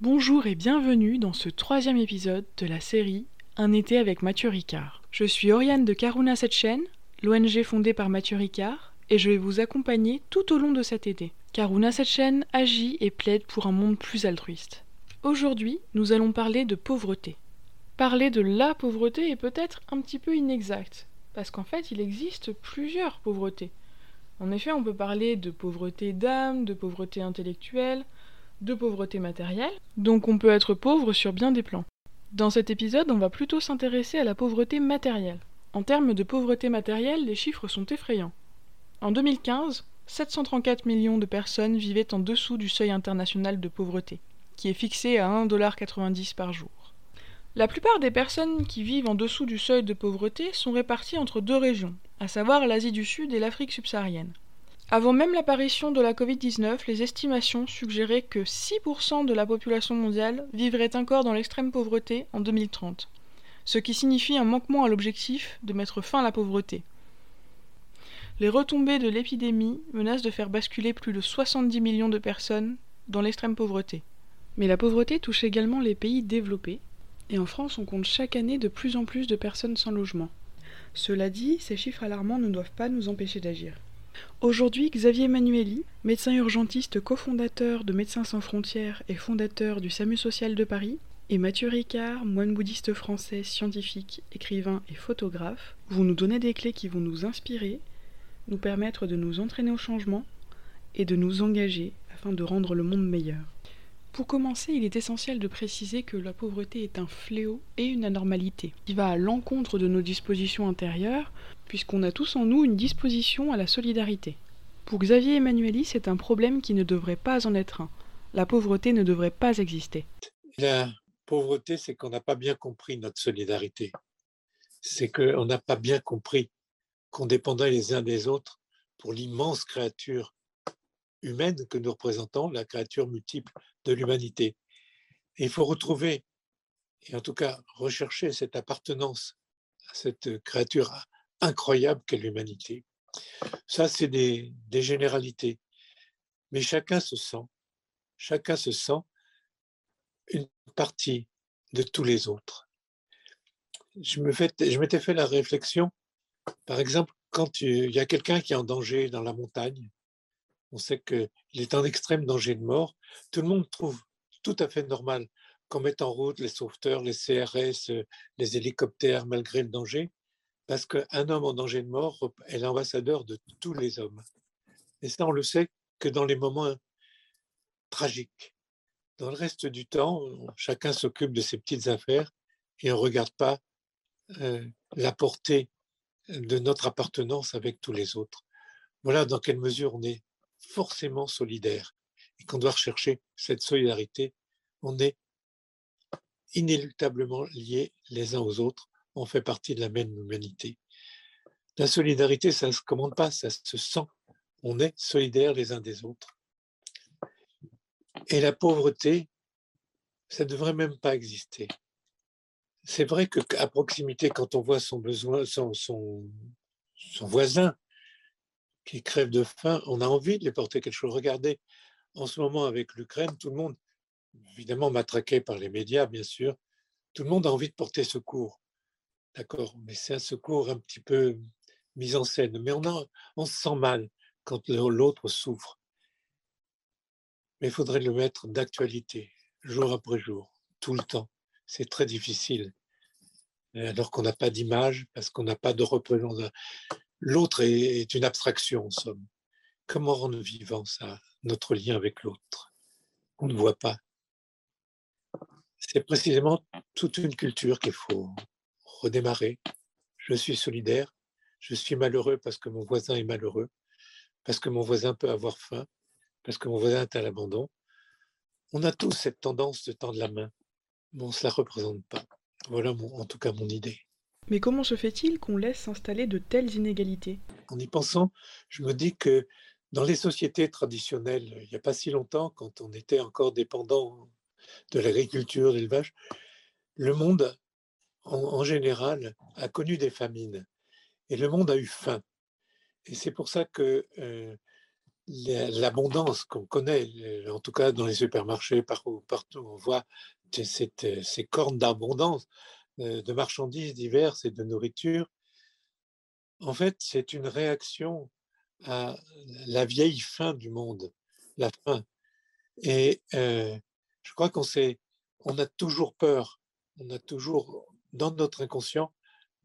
Bonjour et bienvenue dans ce troisième épisode de la série Un été avec Mathieu Ricard. Je suis Oriane de Karuna Setchen, l'ONG fondée par Mathieu Ricard, et je vais vous accompagner tout au long de cet été. Karuna Setchen agit et plaide pour un monde plus altruiste. Aujourd'hui, nous allons parler de pauvreté. Parler de la pauvreté est peut-être un petit peu inexact, parce qu'en fait, il existe plusieurs pauvretés. En effet, on peut parler de pauvreté d'âme, de pauvreté intellectuelle, de pauvreté matérielle, donc on peut être pauvre sur bien des plans. Dans cet épisode, on va plutôt s'intéresser à la pauvreté matérielle. En termes de pauvreté matérielle, les chiffres sont effrayants. En 2015, 734 millions de personnes vivaient en dessous du seuil international de pauvreté, qui est fixé à 1,90$ par jour. La plupart des personnes qui vivent en dessous du seuil de pauvreté sont réparties entre deux régions, à savoir l'Asie du Sud et l'Afrique subsaharienne. Avant même l'apparition de la Covid-19, les estimations suggéraient que 6% de la population mondiale vivrait encore dans l'extrême pauvreté en 2030, ce qui signifie un manquement à l'objectif de mettre fin à la pauvreté. Les retombées de l'épidémie menacent de faire basculer plus de 70 millions de personnes dans l'extrême pauvreté. Mais la pauvreté touche également les pays développés, et en France on compte chaque année de plus en plus de personnes sans logement. Cela dit, ces chiffres alarmants ne doivent pas nous empêcher d'agir. Aujourd'hui, Xavier Emmanueli, médecin urgentiste cofondateur de Médecins sans frontières et fondateur du SAMU social de Paris, et Mathieu Ricard, moine bouddhiste français, scientifique, écrivain et photographe, vont nous donner des clés qui vont nous inspirer, nous permettre de nous entraîner au changement et de nous engager afin de rendre le monde meilleur. Pour commencer, il est essentiel de préciser que la pauvreté est un fléau et une anormalité, qui va à l'encontre de nos dispositions intérieures, puisqu'on a tous en nous une disposition à la solidarité. Pour Xavier Emmanueli, c'est un problème qui ne devrait pas en être un. La pauvreté ne devrait pas exister. La pauvreté, c'est qu'on n'a pas bien compris notre solidarité. C'est qu'on n'a pas bien compris qu'on dépendait les uns des autres pour l'immense créature humaine que nous représentons, la créature multiple de l'humanité. Il faut retrouver, et en tout cas rechercher cette appartenance à cette créature incroyable qu'est l'humanité. Ça, c'est des, généralités. Mais chacun se sent, chacun se sent une partie de tous les autres. Je m'étais fait la réflexion, par exemple, quand il y a quelqu'un qui est en danger dans la montagne, on sait qu'il est en extrême danger de mort, tout le monde trouve tout à fait normal qu'on mette en route les sauveteurs, les CRS, les hélicoptères malgré le danger, parce qu'un homme en danger de mort est l'ambassadeur de tous les hommes. Et ça, on le sait que dans les moments tragiques. Dans le reste du temps, chacun s'occupe de ses petites affaires et on ne regarde pas euh, la portée de notre appartenance avec tous les autres. Voilà dans quelle mesure on est forcément solidaire et qu'on doit rechercher cette solidarité. On est inéluctablement liés les uns aux autres. On fait partie de la même humanité. La solidarité, ça ne se commande pas, ça se sent. On est solidaires les uns des autres. Et la pauvreté, ça ne devrait même pas exister. C'est vrai qu'à proximité, quand on voit son besoin, son, voisin qui crèvent de faim, on a envie de les porter quelque chose. Regardez, en ce moment avec l'Ukraine, tout le monde, évidemment matraqué par les médias, bien sûr, tout le monde a envie de porter secours. D'accord, mais c'est un secours un petit peu mis en scène. Mais on, on se sent mal quand l'autre souffre. Mais il faudrait le mettre d'actualité, jour après jour, tout le temps. C'est très difficile, alors qu'on n'a pas d'image, parce qu'on n'a pas de représentation L'autre est une abstraction, en somme. Comment rendre vivant ça, notre lien avec l'autre? On ne voit pas. C'est précisément toute une culture qu'il faut redémarrer. Je suis solidaire, je suis malheureux parce que mon voisin est malheureux, parce que mon voisin peut avoir faim, parce que mon voisin est à l'abandon. On a tous cette tendance de tendre la main, mais on ne se la représente pas. Voilà en tout cas mon idée. Mais comment se fait-il qu'on laisse s'installer de telles inégalités? En y pensant, je me dis que dans les sociétés traditionnelles, il n'y a pas si longtemps, quand on était encore dépendant de l'agriculture, de l'élevage, le monde, en, général, a connu des famines. Et le monde a eu faim. Et c'est pour ça que euh, l'abondance qu'on connaît, en tout cas dans les supermarchés, partout, on voit ces, cornes d'abondance euh, de marchandises diverses et de nourriture. En fait, c'est une réaction à la vieille fin du monde, la faim. Et euh, je crois qu'on on a toujours peur, on a toujours dans notre inconscient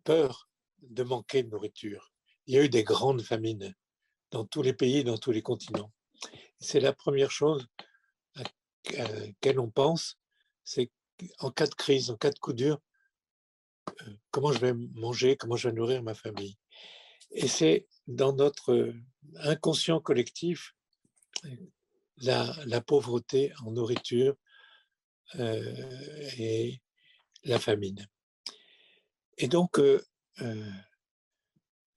peur de manquer de nourriture. Il y a eu des grandes famines dans tous les pays, dans tous les continents. C'est la première chose à laquelle on pense, c'est en cas de crise, en cas de coup dur, euh, comment je vais manger, comment je vais nourrir ma famille. Et c'est dans notre inconscient collectif la, pauvreté en nourriture euh, et la famine. Et donc, euh,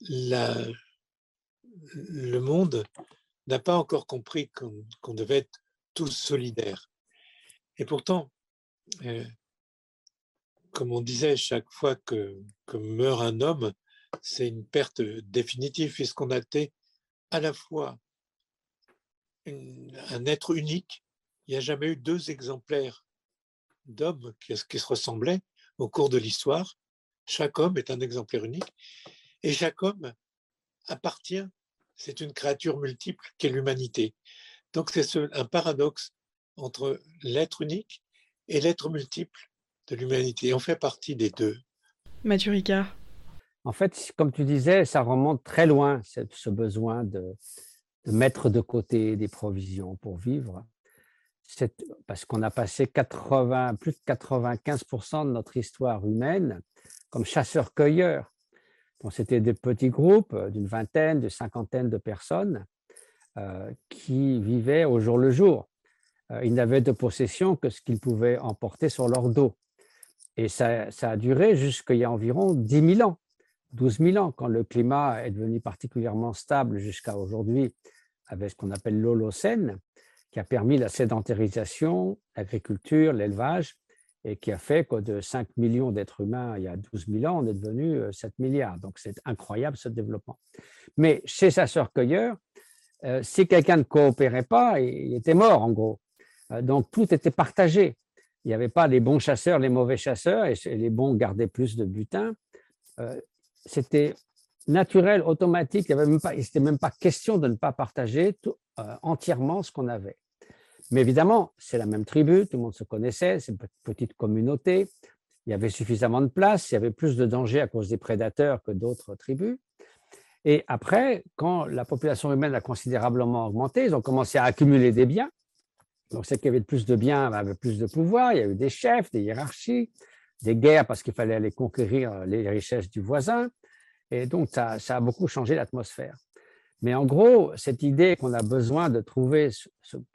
la, le monde n'a pas encore compris qu'on devait être tous solidaires. Et pourtant, euh, comme on disait, chaque fois que, meurt un homme, c'est une perte définitive, puisqu'on a été à la fois un être unique. Il n'y a jamais eu deux exemplaires d'hommes qui se ressemblaient au cours de l'histoire. Chaque homme est un exemplaire unique. Et chaque homme appartient c'est une créature multiple qu'est l'humanité. Donc c'est un paradoxe entre l'être unique et l'être multiple de l'humanité. On fait partie des deux. Mathieu Ricard. En fait, comme tu disais, ça remonte très loin, ce besoin de, mettre de côté des provisions pour vivre. Parce qu'on a passé 80, plus de 95% de notre histoire humaine comme chasseurs-cueilleurs c'était des petits groupes euh, d'une vingtaine, de cinquantaine de personnes euh, qui vivaient au jour le jour. Euh, ils n'avaient de possession que ce qu'ils pouvaient emporter sur leur dos. Et ça, a duré jusqu'il y a environ 10 000 ans, 12 000 ans, quand le climat est devenu particulièrement stable jusqu'à aujourd'hui, avec ce qu'on appelle l'Holocène, qui a permis la sédentarisation, l'agriculture, l'élevage, et qui a fait que de 5 millions d'êtres humains il y a 12 000 ans, on est devenu 7 euh, milliards. Donc c'est incroyable ce développement. Mais chez chasseurs-cueilleurs, euh, si quelqu'un ne coopérait pas, il était mort en gros. Euh, donc tout était partagé. Il n'y avait pas les bons chasseurs, les mauvais chasseurs, et les bons gardaient plus de butin. C'était naturel, automatique. Il n'était même, pas question de ne pas partager entièrement ce qu'on avait. Mais évidemment, c'est la même tribu, tout le monde se connaissait, c'est une petite communauté. Il y avait suffisamment de place, il y avait plus de danger à cause des prédateurs que d'autres tribus. Et après, quand la population humaine a considérablement augmenté, ils ont commencé à accumuler des biens. Donc, c'est qu'il y avait plus de biens, avait plus de pouvoir. Il y a eu des chefs, des hiérarchies, des guerres parce qu'il fallait aller conquérir les richesses du voisin. Et donc, ça a beaucoup changé l'atmosphère. Mais en gros, cette idée qu'on a besoin de trouver ce,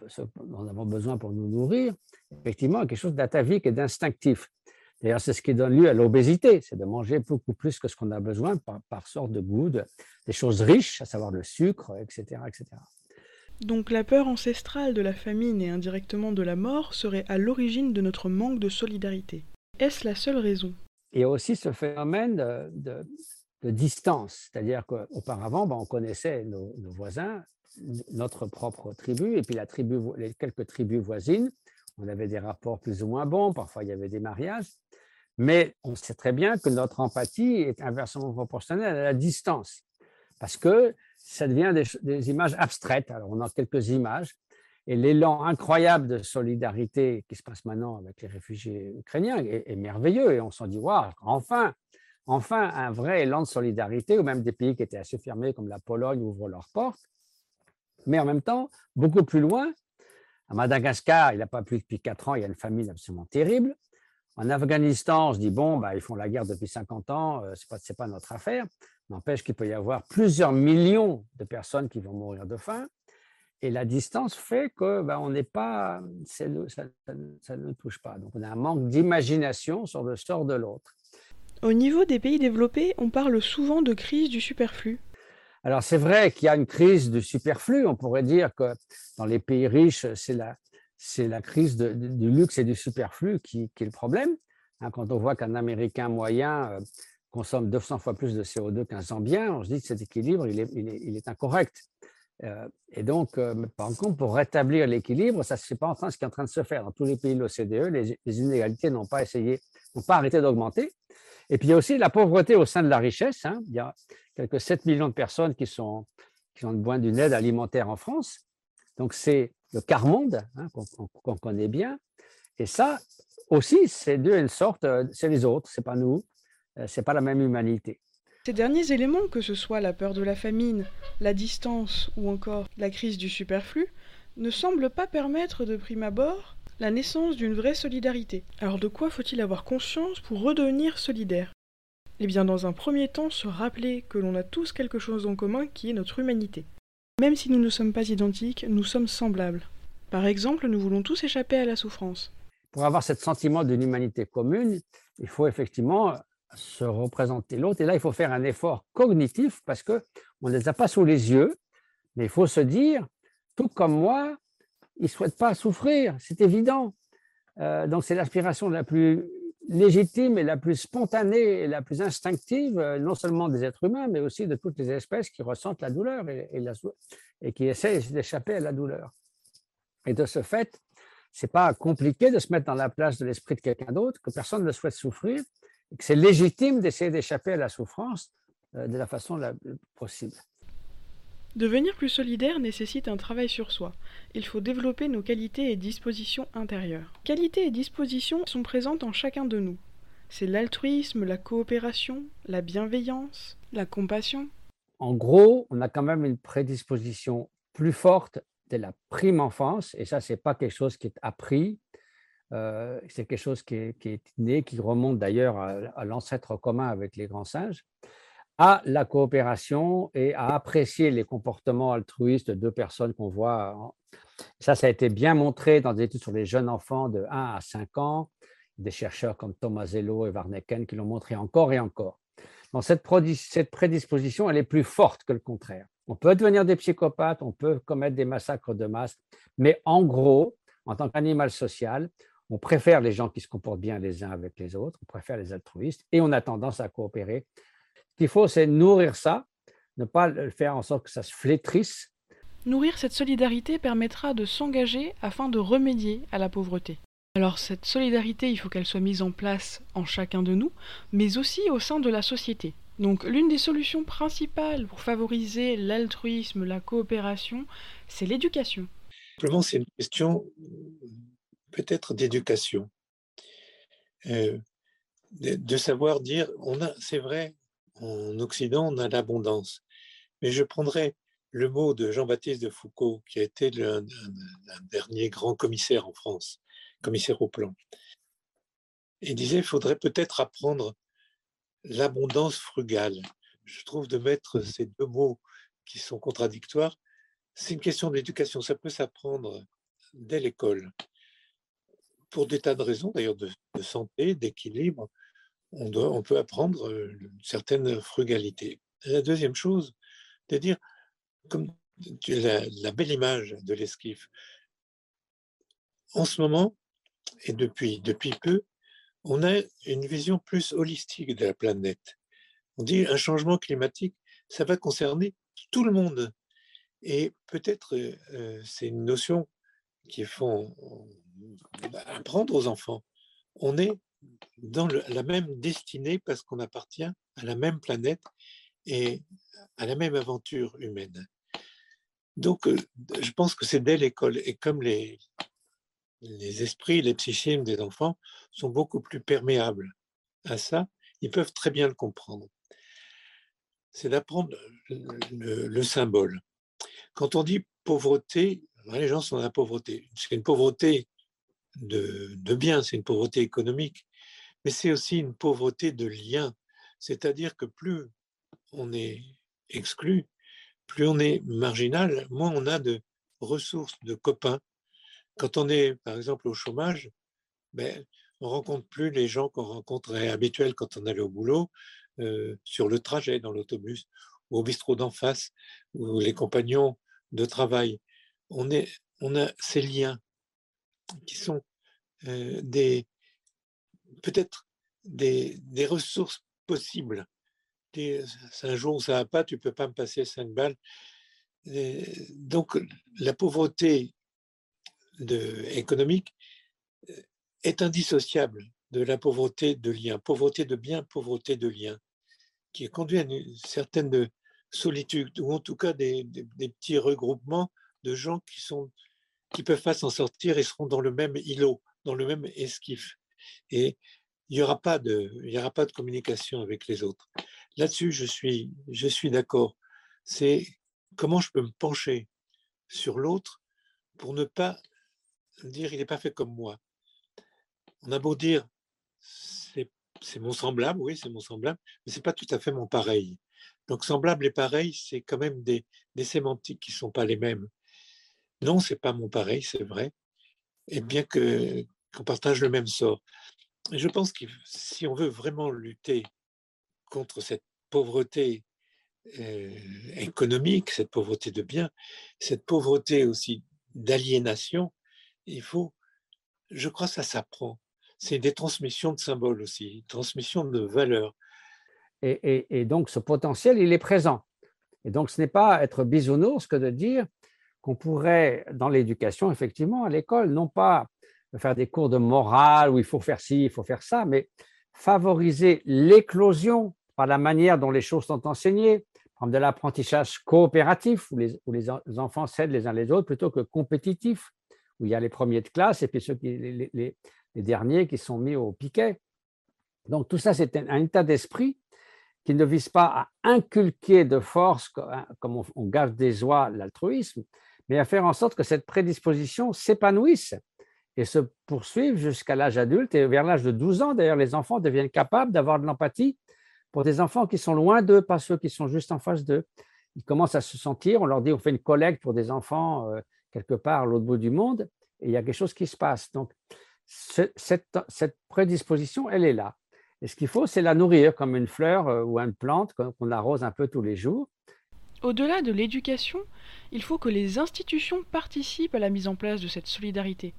ce, dont nous avons besoin pour nous nourrir, effectivement, est quelque chose d'atavique et d'instinctif. D'ailleurs, c'est ce qui donne lieu à l'obésité, c'est de manger beaucoup plus que ce qu'on a besoin par, sorte de goût, des choses riches, à savoir le sucre, etc., etc. Donc la peur ancestrale de la famine et indirectement de la mort serait à l'origine de notre manque de solidarité. Est-ce la seule raison? Il y a aussi ce phénomène de, de distance. C'est-à-dire qu'auparavant, ben, on connaissait nos, voisins, notre propre tribu, et puis la tribu, les quelques tribus voisines. On avait des rapports plus ou moins bons, parfois il y avait des mariages, mais on sait très bien que notre empathie est inversement proportionnelle à la distance, parce que ça devient des, images abstraites. Alors on a quelques images, et l'élan incroyable de solidarité qui se passe maintenant avec les réfugiés ukrainiens est, est merveilleux, et on s'en dit, waouh, enfin, enfin un vrai élan de solidarité, ou même des pays qui étaient assez fermés comme la Pologne ouvrent leurs portes. Mais en même temps, beaucoup plus loin, à Madagascar, il n'a pas plu depuis quatre ans, il y a une famine absolument terrible. En Afghanistan, on se dit, bon, bah, ils font la guerre depuis 50 ans, euh, ce n'est pas, notre affaire. N'empêche qu'il peut y avoir plusieurs millions de personnes qui vont mourir de faim. Et la distance fait que bah, on n'est pas, ça, ça, ne touche pas. Donc on a un manque d'imagination sur le sort de l'autre. Au niveau des pays développés, on parle souvent de crise du superflu. Alors c'est vrai qu'il y a une crise du superflu. On pourrait dire que dans les pays riches, c'est la, c'est la crise du luxe et du superflu qui, est le problème. Hein, quand on voit qu'un Américain moyen euh, consomme 200 fois plus de CO2 qu'un Zambien, on se dit que cet équilibre, il est, il est, incorrect. Euh, et donc, par contre, pour rétablir l'équilibre, ça c'est pas en train, ce qui est en train de se faire dans tous les pays de l'OCDE. Les inégalités n'ont pas essayé, n'ont pas arrêté d'augmenter. Et puis il y a aussi la pauvreté au sein de la richesse. Hein. Il y a quelques 7 millions de personnes qui, sont, qui ont besoin d'une aide alimentaire en France. Donc c'est le quart monde hein, qu'on connaît bien. Et ça aussi, c'est deux une sorte, euh, c'est les autres, c'est pas nous, euh, c'est pas la même humanité. Ces derniers éléments, que ce soit la peur de la famine, la distance ou encore la crise du superflu, ne semblent pas permettre de prime abord la naissance d'une vraie solidarité. Alors de quoi faut-il avoir conscience pour redevenir solidaire? Eh bien dans un premier temps se rappeler que l'on a tous quelque chose en commun qui est notre humanité. Même si nous ne sommes pas identiques, nous sommes semblables. Par exemple, nous voulons tous échapper à la souffrance. Pour avoir ce sentiment d'une humanité commune, il faut effectivement se représenter l'autre. Et là, il faut faire un effort cognitif parce qu'on ne les a pas sous les yeux, mais il faut se dire, tout comme moi, ils ne souhaitent pas souffrir, c'est évident. Euh, donc c'est l'aspiration la plus légitime et la plus spontanée et la plus instinctive, euh, non seulement des êtres humains, mais aussi de toutes les espèces qui ressentent la douleur et, qui essaient d'échapper à la douleur. Et de ce fait, c'est pas compliqué de se mettre dans la place de l'esprit de quelqu'un d'autre, que personne ne souhaite souffrir, et que c'est légitime d'essayer d'échapper à la souffrance euh, de la façon la possible. Devenir plus solidaire nécessite un travail sur soi. Il faut développer nos qualités et dispositions intérieures. Qualités et dispositions sont présentes en chacun de nous. C'est l'altruisme, la coopération, la bienveillance, la compassion. En gros, on a quand même une prédisposition plus forte dès la prime enfance, et ça, c'est pas quelque chose qui est appris, euh, c'est quelque chose qui est, né, qui remonte d'ailleurs à l'ancêtre commun avec les grands singes à la coopération et à apprécier les comportements altruistes de personnes qu'on voit. Ça, ça a été bien montré dans des études sur les jeunes enfants de 1 à 5 ans, des chercheurs comme Tomasello et Warneken qui l'ont montré encore et encore. Donc, cette, cette prédisposition, elle est plus forte que le contraire. On peut devenir des psychopathes, on peut commettre des massacres de masse, mais en gros, en tant qu'animal social, on préfère les gens qui se comportent bien les uns avec les autres, on préfère les altruistes et on a tendance à coopérer qu'il faut, c'est nourrir ça, ne pas le faire en sorte que ça se flétrisse. Nourrir cette solidarité permettra de s'engager afin de remédier à la pauvreté. Alors cette solidarité, il faut qu'elle soit mise en place en chacun de nous, mais aussi au sein de la société. Donc l'une des solutions principales pour favoriser l'altruisme, la coopération, c'est l'éducation. Simplement, c'est une question peut-être d'éducation. Euh, de, de, savoir dire, on a, c'est vrai, en Occident, on a l'abondance. Mais je prendrai le mot de Jean-Baptiste de Foucault, qui a été le, dernier grand commissaire en France, commissaire au plan. Il disait il faudrait peut-être apprendre l'abondance frugale. Je trouve de mettre ces deux mots qui sont contradictoires, c'est une question d'éducation. Ça peut s'apprendre dès l'école, pour des tas de raisons, d'ailleurs de santé, d'équilibre, on, peut apprendre euh, une certaine frugalité. la deuxième chose, c'est dire, comme la, la belle image de l'esquif, en ce moment, et depuis, depuis peu, on a une vision plus holistique de la planète. On dit un changement climatique, ça va concerner tout le monde. Et peut-être euh, c'est une notion qu'il faut apprendre aux enfants. On est dans la même destinée parce qu'on appartient à la même planète et à la même aventure humaine. Donc, euh, je pense que c'est dès l'école. Et comme les, esprits, les psychismes des enfants sont beaucoup plus perméables à ça, ils peuvent très bien le comprendre. C'est d'apprendre le, le, symbole. Quand on dit pauvreté, les gens sont dans la pauvreté. C'est une pauvreté de bien, c'est une pauvreté économique mais c'est aussi une pauvreté de lien. C'est-à-dire que plus on est exclu, plus on est marginal, moins on a de ressources, de copains. Quand on est, par exemple, au chômage, ben, on rencontre plus les gens qu'on rencontrait habituels quand on allait au boulot, euh, sur le trajet, dans l'autobus, au bistrot d'en face, ou les compagnons de travail. On a ces liens qui sont euh, des, peut-être des, ressources possibles. C'est un jour ça va pas, tu peux pas me passer cinq balles. donc, la pauvreté économique euh, est indissociable de la pauvreté de liens, pauvreté de biens, pauvreté de liens, qui conduit à une certaine solitude, ou en tout cas des, petits regroupements de gens qui sont qui peuvent pas s'en sortir et seront dans le même îlot, dans le même esquif. Et il n'y aura, pas de, communication avec les autres. Là-dessus, je suis, d'accord. C'est comment je peux me pencher sur l'autre pour ne pas dire il n'est pas fait comme moi. On a beau dire c'est mon semblable, oui, c'est mon semblable, mais c'est pas tout à fait mon pareil. Donc semblable et pareil, c'est quand même des, des sémantiques qui sont pas les mêmes. Non, c'est pas mon pareil, c'est vrai, et bien que qu'on partage le même sort. Et je pense que si on veut vraiment lutter contre cette pauvreté euh, économique, cette pauvreté de biens, cette pauvreté aussi d'aliénation, il faut, je crois ça s'apprend. C'est des transmissions de symboles aussi, transmission de valeurs. Et, donc ce potentiel, il est présent. Et donc ce n'est pas être bisounours que de dire qu'on pourrait, dans l'éducation, effectivement, à l'école, non pas faire des cours de morale où il faut faire ci, il faut faire ça, mais favoriser l'éclosion par la manière dont les choses sont enseignées, de l'apprentissage coopératif, où les, enfants s'aident les uns les autres, plutôt que compétitif, où il y a les premiers de classe et puis ceux qui, les, derniers qui sont mis au piquet. Donc tout ça, c'est un, état d'esprit qui ne vise pas à inculquer de force, hein, comme on, on des oies l'altruisme, mais à faire en sorte que cette prédisposition s'épanouisse et se poursuive jusqu'à l'âge adulte. Et vers l'âge de 12 ans, d'ailleurs, les enfants deviennent capables d'avoir de l'empathie pour des enfants qui sont loin d'eux, pas ceux qui sont juste en face d'eux. Ils commencent à se sentir, on leur dit, on fait une collecte pour des enfants euh, quelque part à l'autre bout du monde, et il y a quelque chose qui se passe. Donc, cette, prédisposition, elle est là. Et ce qu'il faut, c'est la nourrir comme une fleur euh, ou une plante qu'on arrose un peu tous les jours. Au-delà de l'éducation, il faut que les institutions participent à la mise en place de cette solidarité.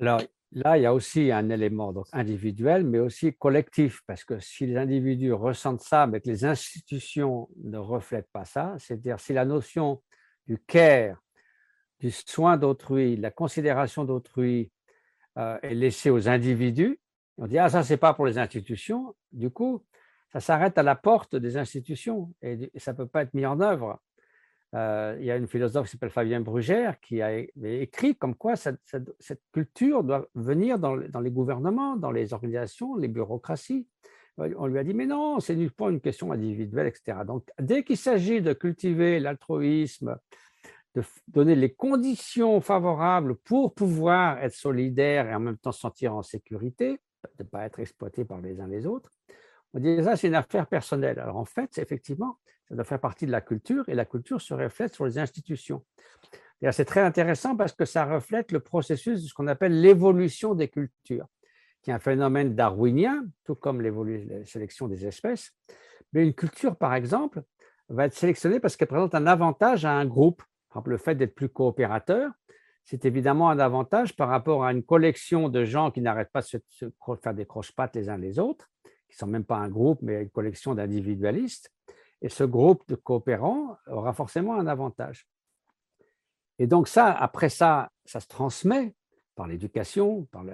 Alors, là, il y a aussi un élément individuel, mais aussi collectif, parce que si les individus ressentent ça, mais que les institutions ne reflètent pas ça, c'est-à-dire si la notion du care, du soin d'autrui, de la considération d'autrui euh, est laissée aux individus, on dit, ah, ça, c'est pas pour les institutions, du coup, ça s'arrête à la porte des institutions et ça ne peut pas être mis en œuvre. Euh, il y a une philosophe qui s'appelle Fabien Brugère qui a écrit comme quoi cette, culture doit venir dans, les gouvernements, dans les organisations, les bureaucraties. On lui a dit, mais non, c'est pas une question individuelle, etc. Donc, dès qu'il s'agit de cultiver l'altruisme, de donner les conditions favorables pour pouvoir être solidaire et en même temps se sentir en sécurité, de ne pas être exploité par les uns les autres, on dit ça, c'est une affaire personnelle. Alors en fait, effectivement, ça doit faire partie de la culture et la culture se reflète sur les institutions. C'est très intéressant parce que ça reflète le processus de ce qu'on appelle l'évolution des cultures, qui est un phénomène darwinien, tout comme la sélection des espèces. Mais une culture, par exemple, va être sélectionnée parce qu'elle présente un avantage à un groupe. Par exemple, le fait d'être plus coopérateur, c'est évidemment un avantage par rapport à une collection de gens qui n'arrêtent pas de se faire des croche-pattes les uns les autres, qui ne sont même pas un groupe, mais une collection d'individualistes. Et ce groupe de coopérants aura forcément un avantage. Et donc ça, après ça, ça se transmet par l'éducation, par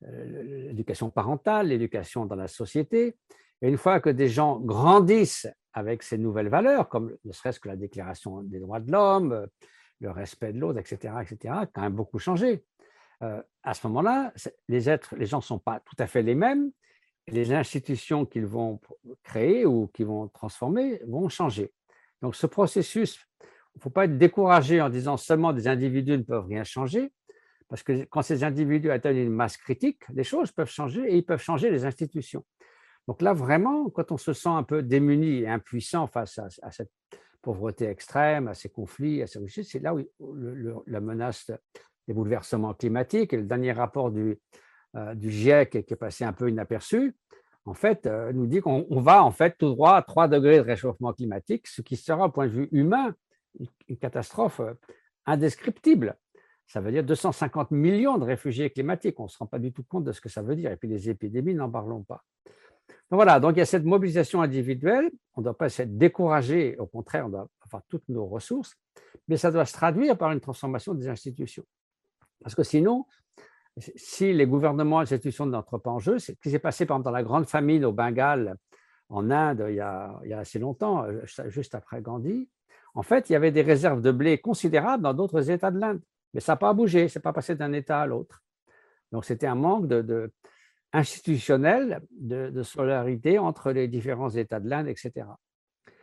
l'éducation parentale, l'éducation dans la société. Et une fois que des gens grandissent avec ces nouvelles valeurs, comme ne serait-ce que la déclaration des droits de l'homme, le respect de l'autre, etc., etc., quand même beaucoup changé. Euh, à ce moment-là, les êtres, les gens ne sont pas tout à fait les mêmes, les institutions qu'ils vont créer ou qu'ils vont transformer vont changer. Donc ce processus, il ne faut pas être découragé en disant seulement des individus ne peuvent rien changer, parce que quand ces individus atteignent une masse critique, les choses peuvent changer et ils peuvent changer les institutions. Donc là, vraiment, quand on se sent un peu démuni et impuissant face à, cette pauvreté extrême, à ces conflits, à ces richesses, c'est là où la menace des bouleversements climatiques et le dernier rapport du, euh, du GIEC qui est passé un peu inaperçu, en fait, euh, nous dit qu'on va en fait tout droit à 3 degrés de réchauffement climatique, ce qui sera, au point de vue humain, une catastrophe euh, indescriptible. Ça veut dire 250 millions de réfugiés climatiques. On ne se rend pas du tout compte de ce que ça veut dire. Et puis les épidémies, n'en parlons pas. voilà, donc il y a cette mobilisation individuelle. On ne doit pas être découragé, au contraire, on doit avoir toutes nos ressources, mais ça doit se traduire par une transformation des institutions. Parce que sinon, si les gouvernements et les institutions n'entrent pas en jeu, c'est ce qui s'est passé pendant dans la grande famine au Bengale, en Inde, il y, a, assez longtemps, euh, juste après Gandhi. En fait, il y avait des réserves de blé considérables dans d'autres États de l'Inde, mais ça n'a pas bougé, ce n'est pas passé d'un État à l'autre. Donc c'était un manque de, institutionnel de, de, solidarité entre les différents États de l'Inde, etc.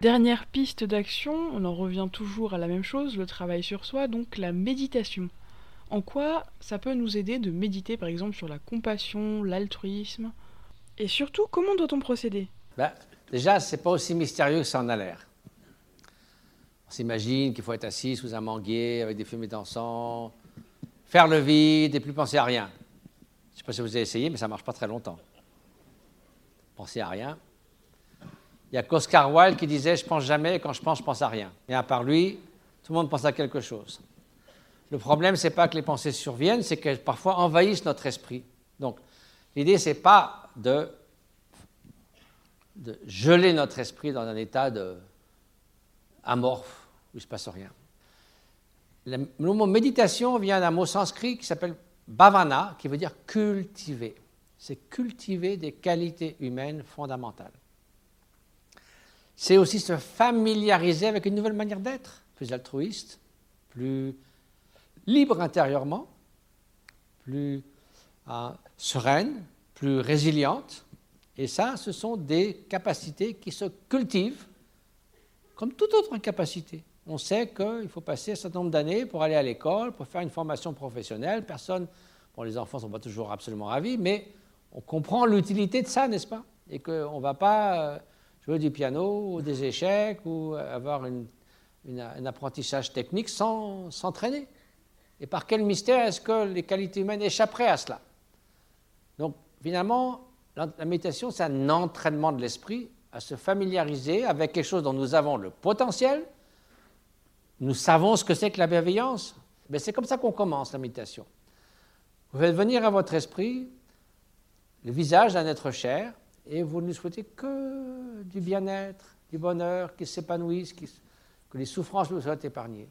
Dernière piste d'action, on en revient toujours à la même chose, le travail sur soi, donc la méditation. En quoi ça peut nous aider de méditer par exemple sur la compassion, l'altruisme? Et surtout, comment doit-on procéder? Ben, Déjà, c'est pas aussi mystérieux que ça en a l'air. On s'imagine qu'il faut être assis sous un manguier avec des fumées d'encens, faire le vide et plus penser à rien. Je ne sais pas si vous avez essayé, mais ça ne marche pas très longtemps. Penser à rien. Il y a qu'Oscar Wilde qui disait Je pense jamais, quand je pense, je pense à rien. Et à part lui, tout le monde pense à quelque chose. Le problème, ce n'est pas que les pensées surviennent, c'est qu'elles parfois envahissent notre esprit. Donc, l'idée, ce n'est pas de, de, geler notre esprit dans un état de amorphe où il ne se passe rien. Le, mot méditation vient d'un mot sanskrit qui s'appelle bhavana, qui veut dire cultiver. C'est cultiver des qualités humaines fondamentales. C'est aussi se familiariser avec une nouvelle manière d'être, plus altruiste, plus libre intérieurement, plus euh, sereine, plus résiliente. Et ça, ce sont des capacités qui se cultivent comme toute autre capacité. On sait qu'il faut passer un certain nombre d'années pour aller à l'école, pour faire une formation professionnelle. Personne, bon, les enfants ne sont pas toujours absolument ravis, mais on comprend l'utilité de ça, n'est-ce pas? Et qu'on ne va pas euh, jouer du piano ou des échecs ou avoir un apprentissage technique sans s'entraîner. Et par quel mystère est-ce que les qualités humaines échapperaient à cela? Donc, finalement, la méditation, c'est un entraînement de l'esprit à se familiariser avec quelque chose dont nous avons le potentiel. Nous savons ce que c'est que la bienveillance. Mais c'est comme ça qu'on commence la méditation. Vous faites venir à votre esprit le visage d'un être cher et vous ne souhaitez que du bien-être, du bonheur, qu'il s'épanouisse, que les souffrances vous soient épargnées.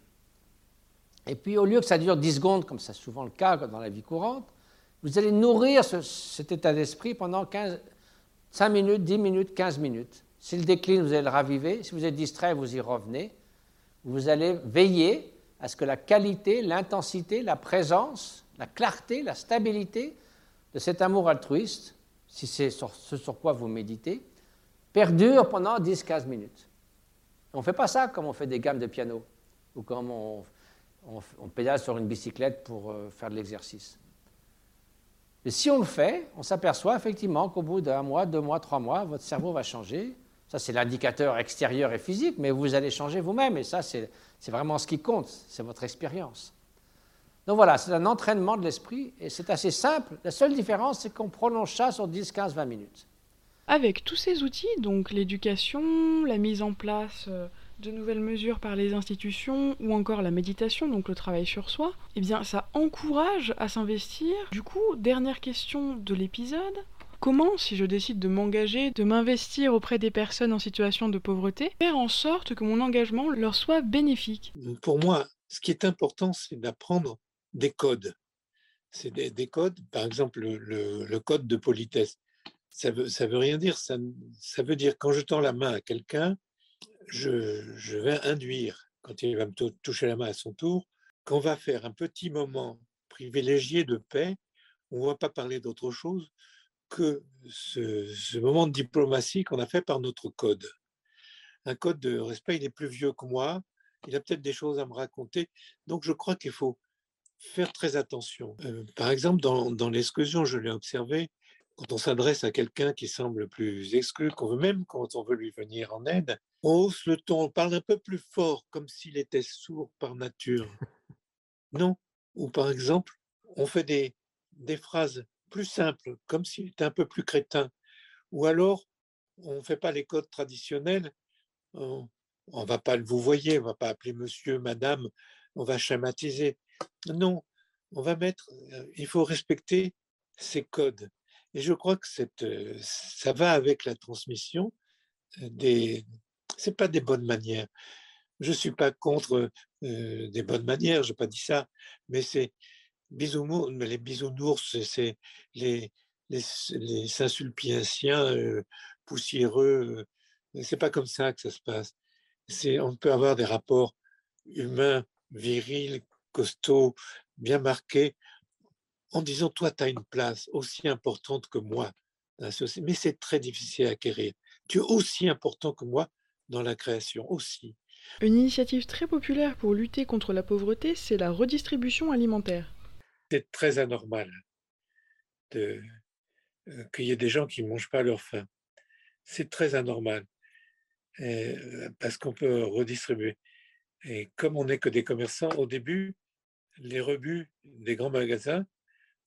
Et puis, au lieu que ça dure 10 secondes, comme c'est souvent le cas dans la vie courante, vous allez nourrir cet état d'esprit pendant 15, 5 minutes, 10 minutes, 15 minutes. Si le décline, vous allez le raviver. Si vous êtes distrait, vous y revenez. Vous allez veiller à ce que la qualité, l'intensité, la présence, la clarté, la stabilité de cet amour altruiste, si c'est ce sur quoi vous méditez, perdure pendant 10-15 minutes. On ne fait pas ça comme on fait des gammes de piano ou comme on on, pédale sur une bicyclette pour euh, faire de l'exercice. Et si on le fait, on s'aperçoit effectivement qu'au bout d'un mois, deux mois, trois mois, votre cerveau va changer. Ça, c'est l'indicateur extérieur et physique, mais vous allez changer vous-même. Et ça, c'est vraiment ce qui compte, c'est votre expérience. Donc voilà, c'est un entraînement de l'esprit et c'est assez simple. La seule différence, c'est qu'on prolonge ça sur 10, 15, 20 minutes. Avec tous ces outils, donc l'éducation, la mise en place euh, de nouvelles mesures par les institutions ou encore la méditation, donc le travail sur soi, eh bien ça encourage à s'investir. Du coup, dernière question de l'épisode, comment, si je décide de m'engager, de m'investir auprès des personnes en situation de pauvreté, faire en sorte que mon engagement leur soit bénéfique? Pour moi, ce qui est important, c'est d'apprendre des codes. C'est des, codes, par exemple le, code de politesse. Ça veut, veut rien dire. Ça, ça veut dire quand je tends la main à quelqu'un, je, vais induire, quand il va me toucher la main à son tour, qu'on va faire un petit moment privilégié de paix, on ne va pas parler d'autre chose que ce, moment de diplomatie qu'on a fait par notre code. Un code de respect, il est plus vieux que moi, il a peut-être des choses à me raconter, donc je crois qu'il faut faire très attention. Euh, par exemple, dans, dans l'exclusion, je l'ai observé, quand on s'adresse à quelqu'un qui semble plus exclu, qu'on veut même quand on veut lui venir en aide, on hausse le ton, on parle un peu plus fort, comme s'il était sourd par nature. Non. Ou par exemple, on fait des, phrases plus simples, comme s'il était un peu plus crétin. Ou alors, on ne fait pas les codes traditionnels, on ne va pas le vous voyez, on ne va pas appeler monsieur, madame, on va schématiser. Non, on va mettre, euh, il faut respecter ces codes. Et je crois que cette, ça va avec la transmission des. C'est pas des bonnes manières. Je suis pas contre des bonnes manières, j'ai pas dit ça, mais c'est bisounours, les bisounours, c'est les les, les Saint-Sulpiiciens poussiéreux. C'est pas comme ça que ça se passe. On peut avoir des rapports humains, virils, costauds, bien marqués, en disant toi, tu as une place aussi importante que moi Mais c'est très difficile à acquérir. Tu es aussi important que moi dans la création, aussi. Une initiative très populaire pour lutter contre la pauvreté, c'est la redistribution alimentaire. C'est très anormal de, euh, qu'il y ait des gens qui ne mangent pas leur faim. C'est très anormal euh, parce qu'on peut redistribuer. Et comme on n'est que des commerçants, au début, les rebuts des grands magasins,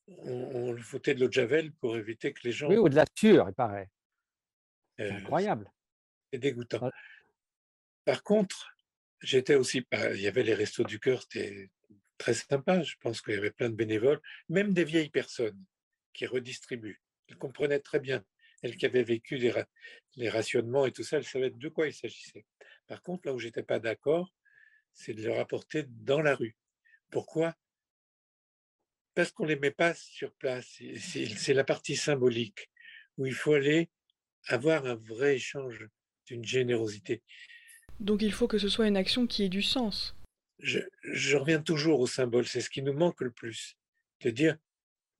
on, le foutait de l'eau de Javel pour éviter que les gens. Oui, ou de la sûre, il paraît. C'est euh, incroyable. C'est dégoûtant. Par contre, j'étais aussi. Il y avait les restos du cœur, c'était très sympa. Je pense qu'il y avait plein de bénévoles, même des vieilles personnes qui redistribuent. Elles comprenaient très bien. Elles qui avaient vécu les, les rationnements et tout ça, elles savaient de quoi il s'agissait. Par contre, là où j'étais pas d'accord, c'est de leur apporter dans la rue. Pourquoi? Parce qu'on ne les met pas sur place. C'est la partie symbolique où il faut aller avoir un vrai échange d'une générosité. Donc il faut que ce soit une action qui ait du sens. Je, reviens toujours au symbole, c'est ce qui nous manque le plus. De dire,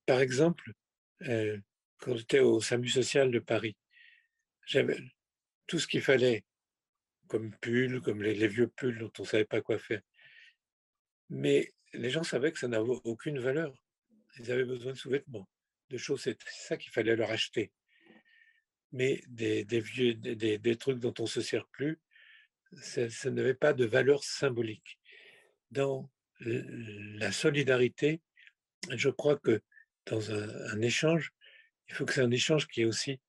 par exemple, euh, quand j'étais au SAMU social de Paris, j'avais tout ce qu'il fallait, comme pull, comme les, vieux pulls dont on ne savait pas quoi faire. Mais les gens savaient que ça n'avait aucune valeur. Ils avaient besoin de sous-vêtements, de choses, c'est ça qu'il fallait leur acheter. Mais des, vieux, des, trucs dont on ne se sert plus, ça, n'avait pas de valeur symbolique. Dans la solidarité, je crois que dans un échange, il faut que c'est un échange qui est aussi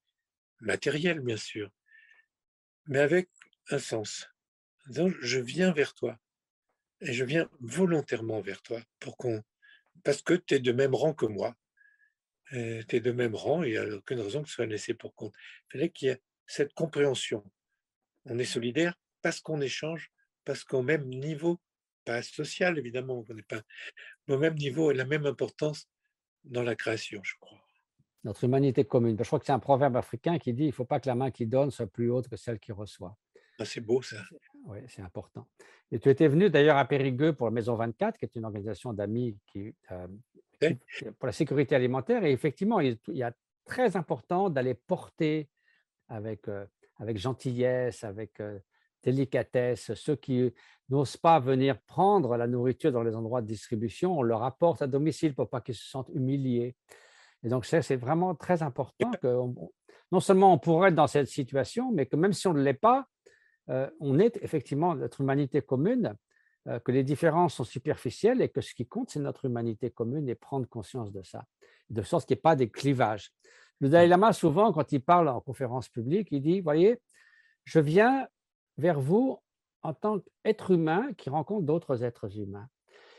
matériel, bien sûr, mais avec un sens. Donc, je viens vers toi et je viens volontairement vers toi pour qu'on, parce que tu es de même rang que moi. Tu es de même rang, il n'y a aucune raison que ce soit laissé pour compte. Il fallait qu'il y ait cette compréhension. On est solidaire parce qu'on échange, parce qu'au même niveau, pas social évidemment, on n'est pas, mais au même niveau et la même importance dans la création, je crois notre humanité commune. Je crois que c'est un proverbe africain qui dit il ne faut pas que la main qui donne soit plus haute que celle qui reçoit. Ah, c'est beau ça. Oui, c'est important. Et tu étais venu d'ailleurs à Périgueux pour la Maison 24, qui est une organisation d'amis qui, euh, pour la sécurité alimentaire. Et effectivement, il, y a très important d'aller porter avec, euh, avec gentillesse, avec euh, délicatesse, ceux qui n'osent pas venir prendre la nourriture dans les endroits de distribution, on leur apporte à domicile pour pas qu'ils se sentent humiliés. Et donc, c'est vraiment très important que non seulement on pourrait être dans cette situation, mais que même si on ne l'est pas, on est effectivement notre humanité commune, euh, que les différences sont superficielles et que ce qui compte, c'est notre humanité commune et prendre conscience de ça, de sorte qu'il n'y ait pas des clivages. Le Dalai Lama, souvent, quand il parle en conférence publique, il dit, voyez, je viens vers vous en tant qu'être humain qui rencontre d'autres êtres humains.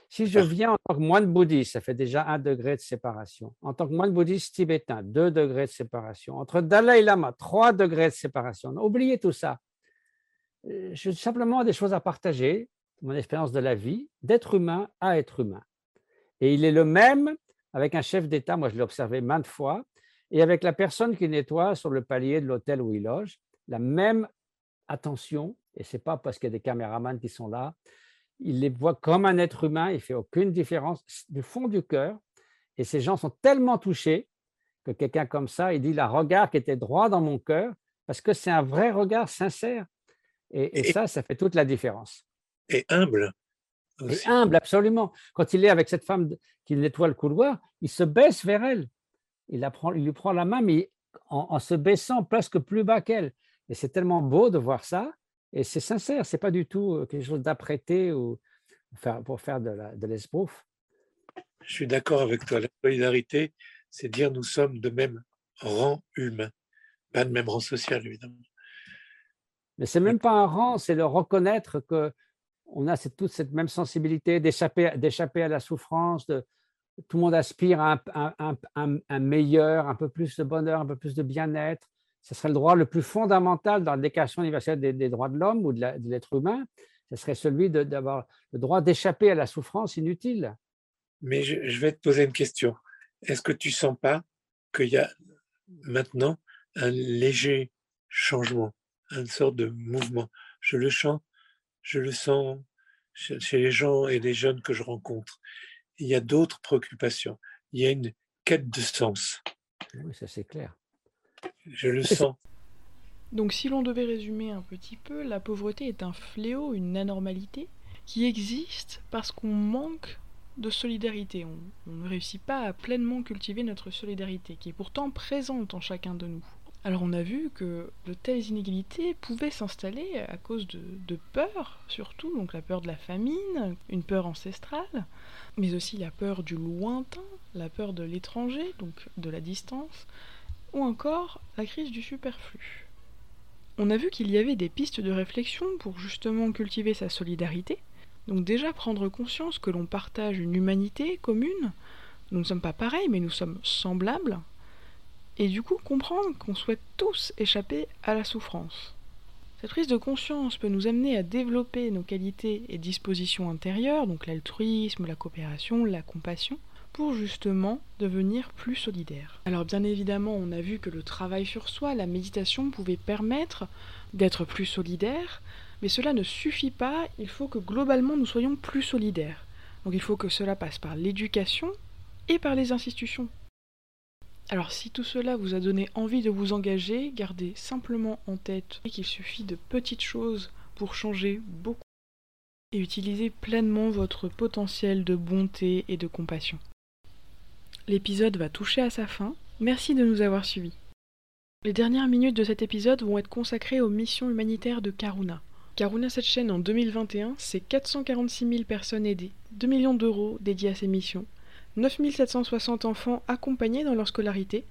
Si je viens en tant que moine bouddhiste, ça fait déjà un degré de séparation. En tant que moine bouddhiste tibétain, deux degrés de séparation. Entre Dalai Lama, trois degrés de séparation. Oubliez tout ça. Euh, j'ai simplement des choses à partager, mon expérience de la vie, d'être humain à être humain. Et il est le même avec un chef d'État, moi je l'ai observé maintes fois, et avec la personne qui nettoie sur le palier de l'hôtel où il loge, la même attention, et ce n'est pas parce qu'il y a des caméramans qui sont là, il les voit comme un être humain, il fait aucune différence du fond du cœur. Et ces gens sont tellement touchés que quelqu'un comme ça, il dit la regard qui était droit dans mon cœur, parce que c'est un vrai regard sincère. Et, ça, ça fait toute la différence. Et humble. humble, absolument. Quand il est avec cette femme qui nettoie le couloir, il se baisse vers elle. Il, il lui prend la main, mais en, en se baissant presque plus bas qu'elle. Et c'est tellement beau de voir ça. Et c'est sincère, c'est pas du tout quelque chose d'apprêté ou pour faire de l'esbrouf. Je suis d'accord avec toi. La solidarité, c'est dire nous sommes de même rang humain, pas de même rang social, évidemment. Mais c'est même pas un rang, c'est le reconnaître que on a toute cette même sensibilité d'échapper à la souffrance, tout le monde aspire à un, meilleur, un peu plus de bonheur, un peu plus de bien-être. Ce serait le droit le plus fondamental dans la Déclaration universelle des, droits de l'homme ou de l'être humain. Ce serait celui d'avoir le droit d'échapper à la souffrance inutile. Mais je, je vais te poser une question. Est-ce que tu sens pas qu'il y a maintenant un léger changement, une sorte de mouvement Je le sens, je le sens chez les gens et les jeunes que je rencontre il y a d'autres préoccupations. Il y a une quête de sens. Oui, ça c'est clair. Je le sens. Donc si l'on devait résumer un petit peu, la pauvreté est un fléau, une anormalité qui existe parce qu'on manque de solidarité. On, ne réussit pas à pleinement cultiver notre solidarité, qui est pourtant présente en chacun de nous. Alors on a vu que de telles inégalités pouvaient s'installer à cause de, de peur, surtout, donc la peur de la famine, une peur ancestrale, mais aussi la peur du lointain, la peur de l'étranger, donc de la distance, ou encore la crise du superflu. On a vu qu'il y avait des pistes de réflexion pour justement cultiver sa solidarité, donc déjà prendre conscience que l'on partage une humanité commune, nous ne sommes pas pareils mais nous sommes semblables, et du coup comprendre qu'on souhaite tous échapper à la souffrance. Cette prise de conscience peut nous amener à développer nos qualités et dispositions intérieures, donc l'altruisme, la coopération, la compassion, pour justement devenir plus solidaire. Alors bien évidemment, on a vu que le travail sur soi, la méditation pouvait permettre d'être plus solidaire, mais cela ne suffit pas, il faut que globalement nous soyons plus solidaires. Donc il faut que cela passe par l'éducation et par les institutions. Alors si tout cela vous a donné envie de vous engager, gardez simplement en tête qu'il suffit de petites choses pour changer beaucoup et utilisez pleinement votre potentiel de bonté et de compassion. L'épisode va toucher à sa fin. Merci de nous avoir suivis. Les dernières minutes de cet épisode vont être consacrées aux missions humanitaires de Karuna. Karuna, cette chaîne en 2021, c'est 446 000 personnes aidées, 2 millions d'euros dédiés à ces missions, 9760 enfants accompagnés dans leur scolarité.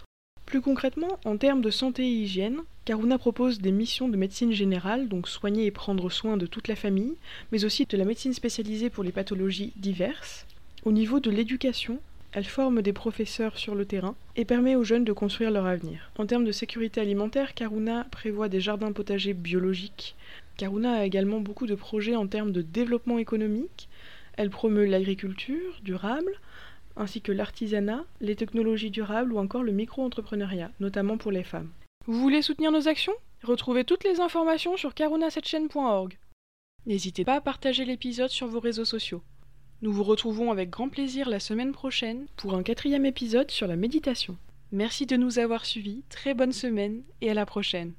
Plus concrètement, en termes de santé et hygiène, Karuna propose des missions de médecine générale, donc soigner et prendre soin de toute la famille, mais aussi de la médecine spécialisée pour les pathologies diverses. Au niveau de l'éducation, elle forme des professeurs sur le terrain et permet aux jeunes de construire leur avenir. En termes de sécurité alimentaire, Karuna prévoit des jardins potagers biologiques. Karuna a également beaucoup de projets en termes de développement économique. Elle promeut l'agriculture durable, ainsi que l'artisanat, les technologies durables ou encore le micro-entrepreneuriat, notamment pour les femmes. Vous voulez soutenir nos actions? Retrouvez toutes les informations sur carunasetchaîne.org. N'hésitez pas à partager l'épisode sur vos réseaux sociaux. Nous vous retrouvons avec grand plaisir la semaine prochaine pour un quatrième épisode sur la méditation. Merci de nous avoir suivis, très bonne semaine et à la prochaine.